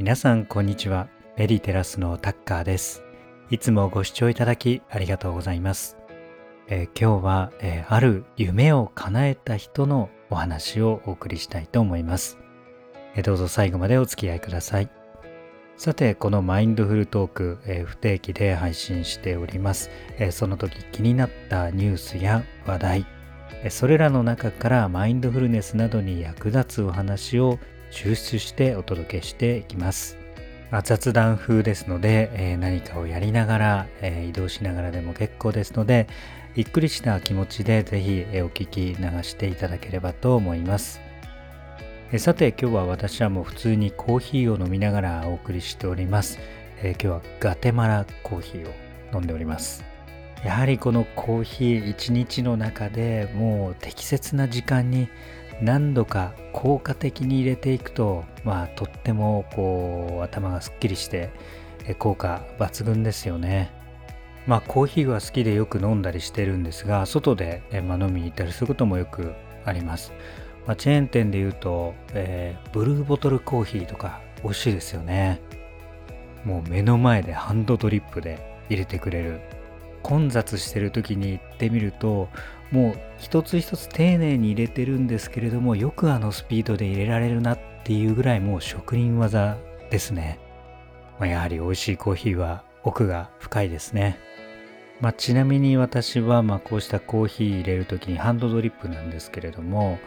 皆さんこんにちは。メディテラスのタッカーです。いつもご視聴いただきありがとうございます、えー、今日は、えー、ある夢を叶えた人のお話をお送りしたいと思います、えー、どうぞ最後までお付き合いください。さてこのマインドフルトーク、え不定期で配信しております、えその時気になったニュースや話題。それらの中からマインドフルネスなどに役立つお話を抽出してお届けしていきます。まあ、雑談風ですので、えー、何かをやりながら、えー、移動しながらでも結構ですので、ゆっくりした気持ちでぜひ、お聞き流していただければと思います。えさて今日は私はもう普通にコーヒーを飲みながらお送りしております。え今日はガテマラコーヒーを飲んでおります。やはりこのコーヒー一日の中でもう適切な時間に何度か効果的に入れていくとまあとってもこう頭がすっきりして効果抜群ですよね。まあコーヒーは好きでよく飲んだりしてるんですが外で、まあ、飲みに行ったりすることもよくあります、まあ、チェーン店で言うと、えー、ブルーボトルコーヒーとか美味しいですよね。もう目の前でハンドドリップで入れてくれる。混雑してる時に行ってみるともう一つ一つ丁寧に入れてるんですけれどもよくあのスピードで入れられるなっていうぐらいもう職人技ですね、まあ、やはり美味しいコーヒーは奥が深いですね、まあ、ちなみに私はまこうしたコーヒー入れる時にハンドドリップなんですけれども、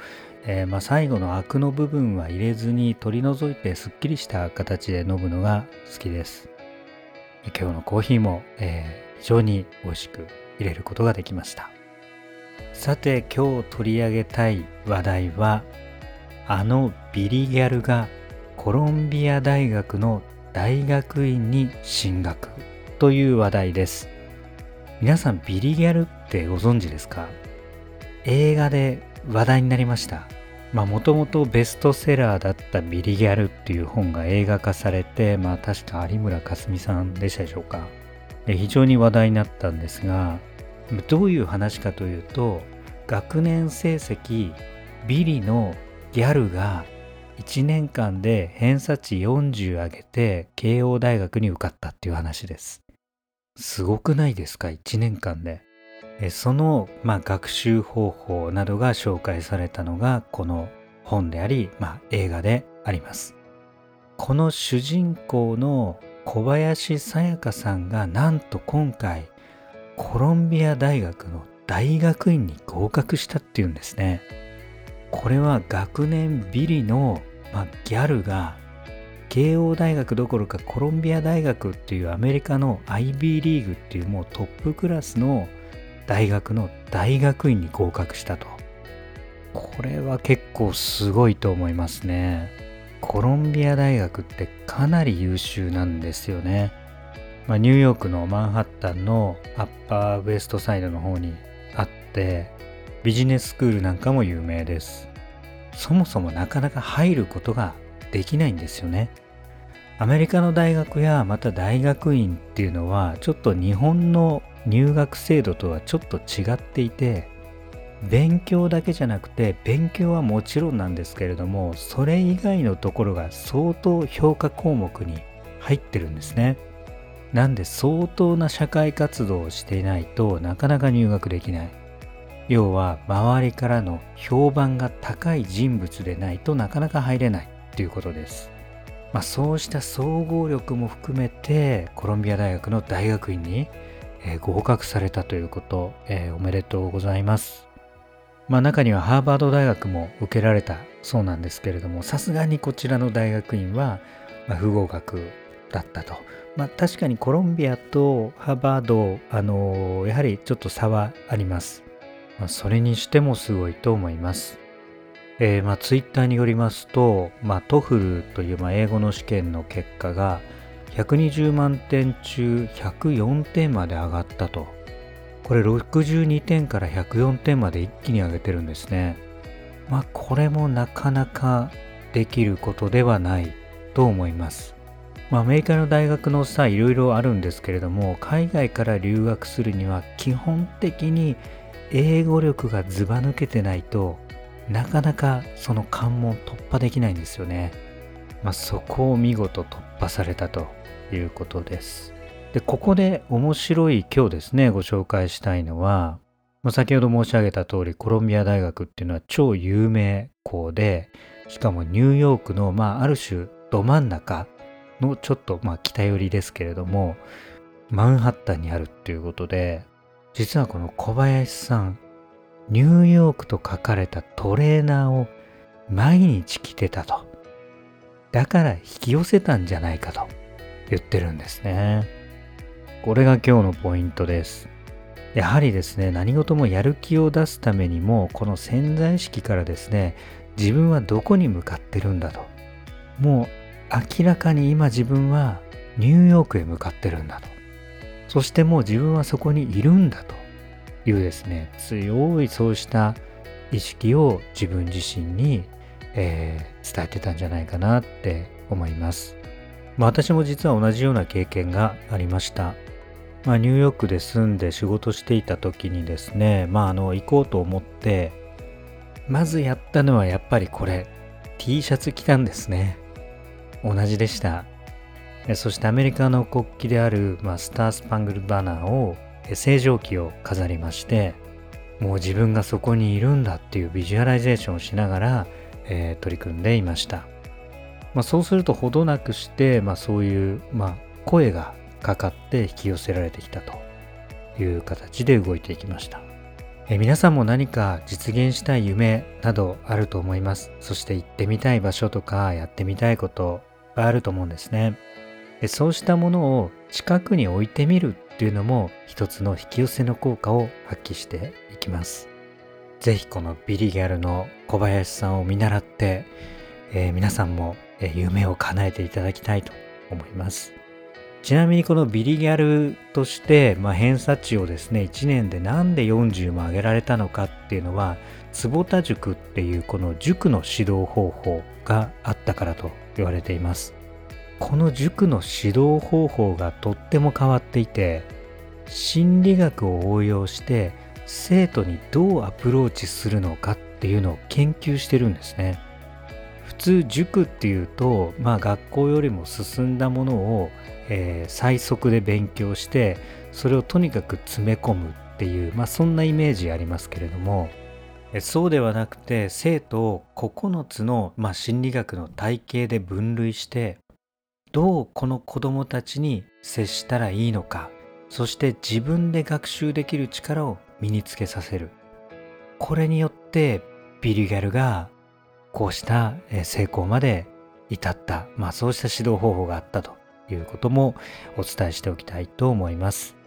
えー、ま最後のアクの部分は入れずに取り除いてすっきりした形で飲むのが好きです。今日のコーヒーも、えー、非常に美味しく入れることができました。さて今日取り上げたい話題はあのビリギャルがコロンビア大学の大学院に進学という話題です。皆さんビリギャルってご存知ですか？映画で話題になりました。まあもともとベストセラーだったビリギャルっていう本が映画化されてまあ確か有村架純さんでしたでしょうか？非常に話題になったんですがどういう話かというと学年成績ビリのギャルが1年間で偏差値40上げて慶応大学に受かったっていう話です。すごくないですか ?1 年間で。その、まあ、学習方法などが紹介されたのがこの本であり、まあ、映画であります。この主人公の小林さやかさんがなんと今回コロンビア大学の大学院に合格したっていうんですね。これは学年ビリの、まあ、ギャルが慶応大学どころかコロンビア大学っていうアメリカの IB リーグっていうもうトップクラスの大学の大学院に合格したと。これは結構すごいと思いますね。コロンビア大学ってかなり優秀なんですよね。まあ、ニューヨークのマンハッタンのアッパーウエストサイドの方にあってビジネススクールなんかも有名ですそもそもなかなか入ることができないんですよねアメリカの大学やまた大学院っていうのはちょっと日本の入学制度とはちょっと違っていて勉強だけじゃなくて勉強はもちろんなんですけれどもそれ以外のところが相当評価項目に入ってるんですねなんで相当な社会活動をしていないとなかなか入学できない。要は周りからの評判が高い人物でないとなかなか入れないということです。まあ、そうした総合力も含めてコロンビア大学の大学院に、合格されたということ、えー、おめでとうございます。まあ中にはハーバード大学も受けられたそうなんですけれどもさすがにこちらの大学院は、不合格だったと。まあ、確かにコロンビアとハーバード、あのー、やはりちょっと差はあります。まあ、それにしてもすごいと思います。えー、まあ、ツイッターによりますと、まあ、 TOEFL という、まあ、英語の試験の結果が120万点中104点まで上がったと。これ62点から104点まで一気に上げてるんですね。まあこれもなかなかできることではないと思います。まあ、アメリカの大学のさいろいろあるんですけれども海外から留学するには基本的に英語力がずば抜けてないとなかなかその関門突破できないんですよね。まあ、そこを見事突破されたということです。でここで面白い今日ですねご紹介したいのは先ほど申し上げた通りコロンビア大学っていうのは超有名校でしかもニューヨークの、まあ、ある種ど真ん中のちょっとまあ北寄りですけれどもマンハッタンにあるっていうことで実はこの小林さんニューヨークと書かれたトレーナーを毎日着てたと。だから引き寄せたんじゃないかと言ってるんですね。これが今日のポイントです。やはりですね何事もやる気を出すためにもこの潜在意識からですね自分はどこに向かってるんだと。もう明らかに今自分はニューヨークへ向かってるんだと。そしてもう自分はそこにいるんだと。いうですね強いそうした意識を自分自身に、えー、伝えてたんじゃないかなって思います、まあ、私も実は同じような経験がありました。まあ、ニューヨークで住んで仕事していた時にですね、まあ、あの行こうと思ってまずやったのはやっぱりこれ T シャツ着たんですね。同じでした。そしてアメリカの国旗である、まあ、スタースパングルバナーを星条旗を飾りましてもう自分がそこにいるんだっていうビジュアライゼーションをしながら、えー、取り組んでいました、まあ、そうするとほどなくして、まあ、そういう、まあ、声がかかって引き寄せられてきたという形で動いていきました。え皆さんも何か実現したい夢などあると思います。そして行ってみたい場所とかやってみたいことがあると思うんですね。そうしたものを近くに置いてみるっていうのも一つの引き寄せの効果を発揮していきます。是非このビリギャルの小林さんを見習って、えー、皆さんも夢を叶えていただきたいと思います。ちなみにこのビリギャルとして、まあ、偏差値をですね1年でなんで40も上げられたのかっていうのは坪田塾っていうこの塾の指導方法があったからと言われています。この塾の指導方法がとっても変わっていて心理学を応用して生徒にどうアプローチするのかっていうのを研究してるんですね。普通塾っていうとまあ学校よりも進んだものをえー、最速で勉強してそれをとにかく詰め込むっていう、まあ、そんなイメージありますけれどもそうではなくて生徒を9つの、まあ、心理学の体系で分類してどうこの子どもたちに接したらいいのかそして自分で学習できる力を身につけさせる。これによってビリギャルがこうした成功まで至った、まあ、そうした指導方法があったと。いうこともお伝えしておきたいと思います。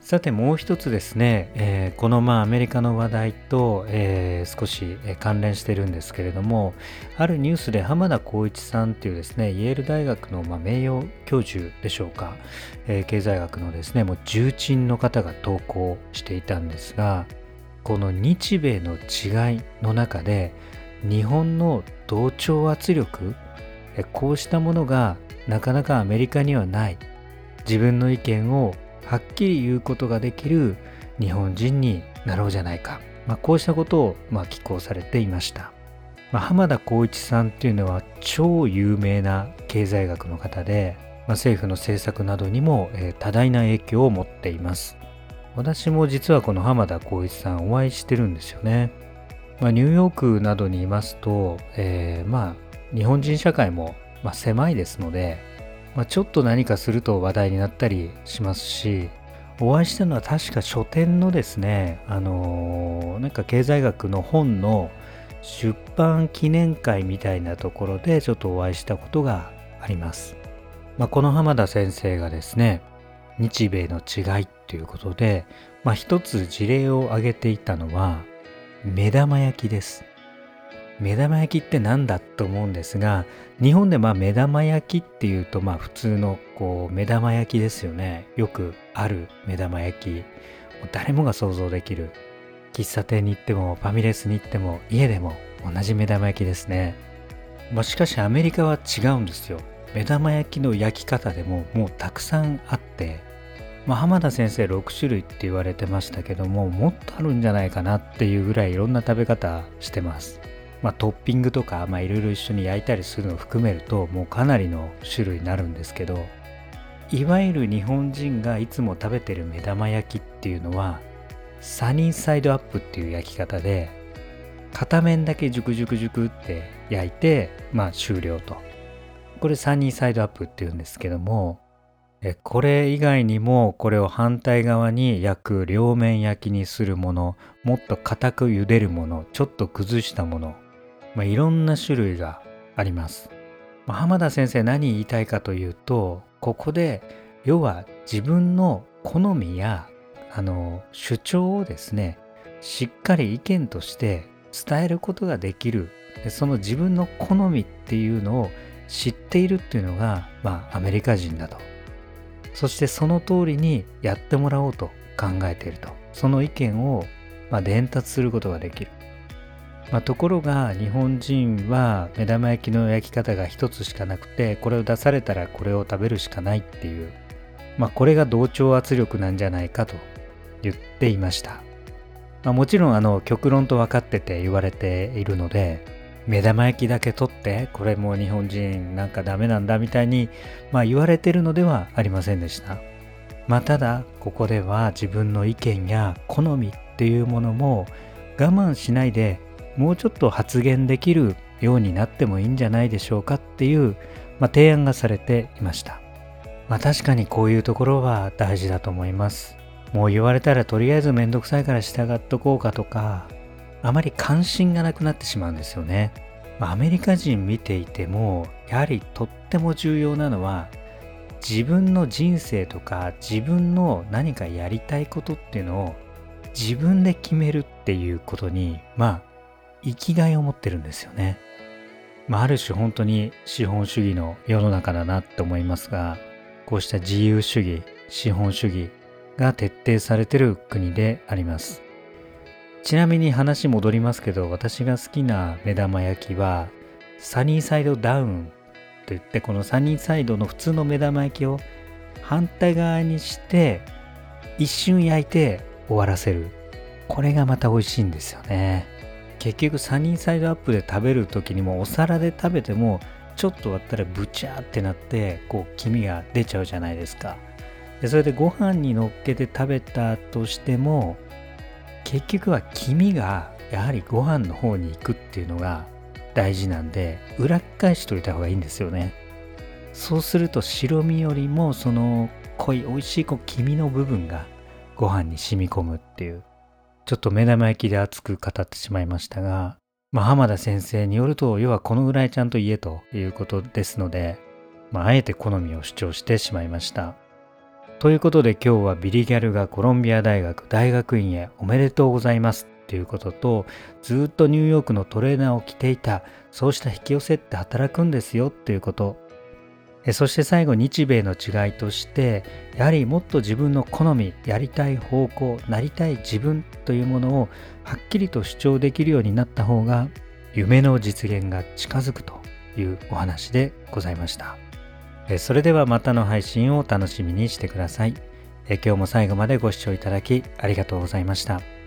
さてもう一つですね、えー、このまあアメリカの話題と、えー、少し関連してるんですけれどもあるニュースで浜田光一さんっていうですねイェール大学のまあ名誉教授でしょうか、えー、経済学のですねもう重鎮の方が投稿していたんですがこの日米の違いの中で日本の同調圧力こうしたものがなかなかアメリカにはない。自分の意見をはっきり言うことができる日本人になろうじゃないか、まあ、こうしたことをまあ寄稿されていました、まあ、浜田光一さんっていうのは超有名な経済学の方で、まあ、政府の政策などにも、え、多大な影響を持っています。私も実はこの浜田光一さんお会いしてるんですよね、まあ、ニューヨークなどにいますと、えー、まあ日本人社会もまあ、狭いですので、まあ、ちょっと何かすると話題になったりしますしお会いしたのは確か書店のですねあのー、なんか経済学の本の出版記念会みたいなところでちょっとお会いしたことがあります、まあ、この浜田先生がですね日米の違いということで、まあ、一つ事例を挙げていたのは目玉焼きです。目玉焼きって何だと思うんですが日本でまあ目玉焼きっていうとまあ普通のこう目玉焼きですよね。よくある目玉焼き。誰もが想像できる。喫茶店に行ってもファミレスに行っても家でも同じ目玉焼きですね、まあ、しかしアメリカは違うんですよ。目玉焼きの焼き方でももうたくさんあって、まあ、浜田先生6種類って言われてましたけどももっとあるんじゃないかなっていうぐらいいろんな食べ方してます。まあ、トッピングとかいろいろ一緒に焼いたりするのを含めるともうかなりの種類になるんですけどいわゆる日本人がいつも食べてる目玉焼きっていうのはサニーサイドアップっていう焼き方で片面だけジュクジュクジュクって焼いてまあ終了と。これサニーサイドアップっていうんですけどもこれ以外にもこれを反対側に焼く両面焼きにするものもっと硬く茹でるものちょっと崩したもの、まあ、いろんな種類があります、まあ、浜田先生何言いたいかというとここで要は自分の好みやあの主張をですねしっかり意見として伝えることができる。でその自分の好みっていうのを知っているっていうのが、まあ、アメリカ人だと。そしてその通りにやってもらおうと考えていると。その意見を、まあ、伝達することができる、まあ、ところが日本人は目玉焼きの焼き方が一つしかなくてこれを出されたらこれを食べるしかないっていう、まあ、これが同調圧力なんじゃないかと言っていました、まあ、もちろんあの極論と分かってて言われているので目玉焼きだけ取ってこれも日本人なんかダメなんだみたいに、まあ、言われてるのではありませんでした。まあ、ただここでは自分の意見や好みっていうものも我慢しないでもうちょっと発言できるようになってもいいんじゃないでしょうかっていう、まあ、提案がされていました。まあ、確かにこういうところは大事だと思います。もう言われたらとりあえずめんどくさいから従っとこうかとかあまり関心がなくなってしまうんですよね。アメリカ人見ていてもやはりとっても重要なのは自分の人生とか自分の何かやりたいことっていうのを自分で決めるっていうことにまあ生きがいを持ってるんですよね。まあ、ある種本当に資本主義の世の中だなって思いますがこうした自由主義資本主義が徹底されてる国であります。ちなみに話戻りますけど私が好きな目玉焼きはサニーサイドダウンといってこのサニーサイドの普通の目玉焼きを反対側にして一瞬焼いて終わらせるこれがまた美味しいんですよね結局サニーサイドアップで食べる時にもお皿で食べてもちょっと割ったらブチャーってなってこう黄身が出ちゃうじゃないですか。でそれでご飯に乗っけて食べたとしても結局は黄身がやはりご飯の方に行くっていうのが大事なんで裏返しといた方がいいんですよね。そうすると白身よりもその濃い美味しいこう黄身の部分がご飯に染み込むっていう。ちょっと目玉焼きで熱く語ってしまいましたが、まあ、浜田先生によると要はこのぐらいちゃんと言えということですので、まあ、あえて好みを主張してしまいました。ということで今日はビリギャルがコロンビア大学大学院へおめでとうございます。っていうこととずっとニューヨークのトレーナーを着ていたそうした引き寄せって働くんですよ。っていうこと。そして最後日米の違いとしてやはりもっと自分の好みやりたい方向なりたい自分というものをはっきりと主張できるようになった方が夢の実現が近づくというお話でございました。それではまたの配信を楽しみにしてください。今日も最後までご視聴いただきありがとうございました。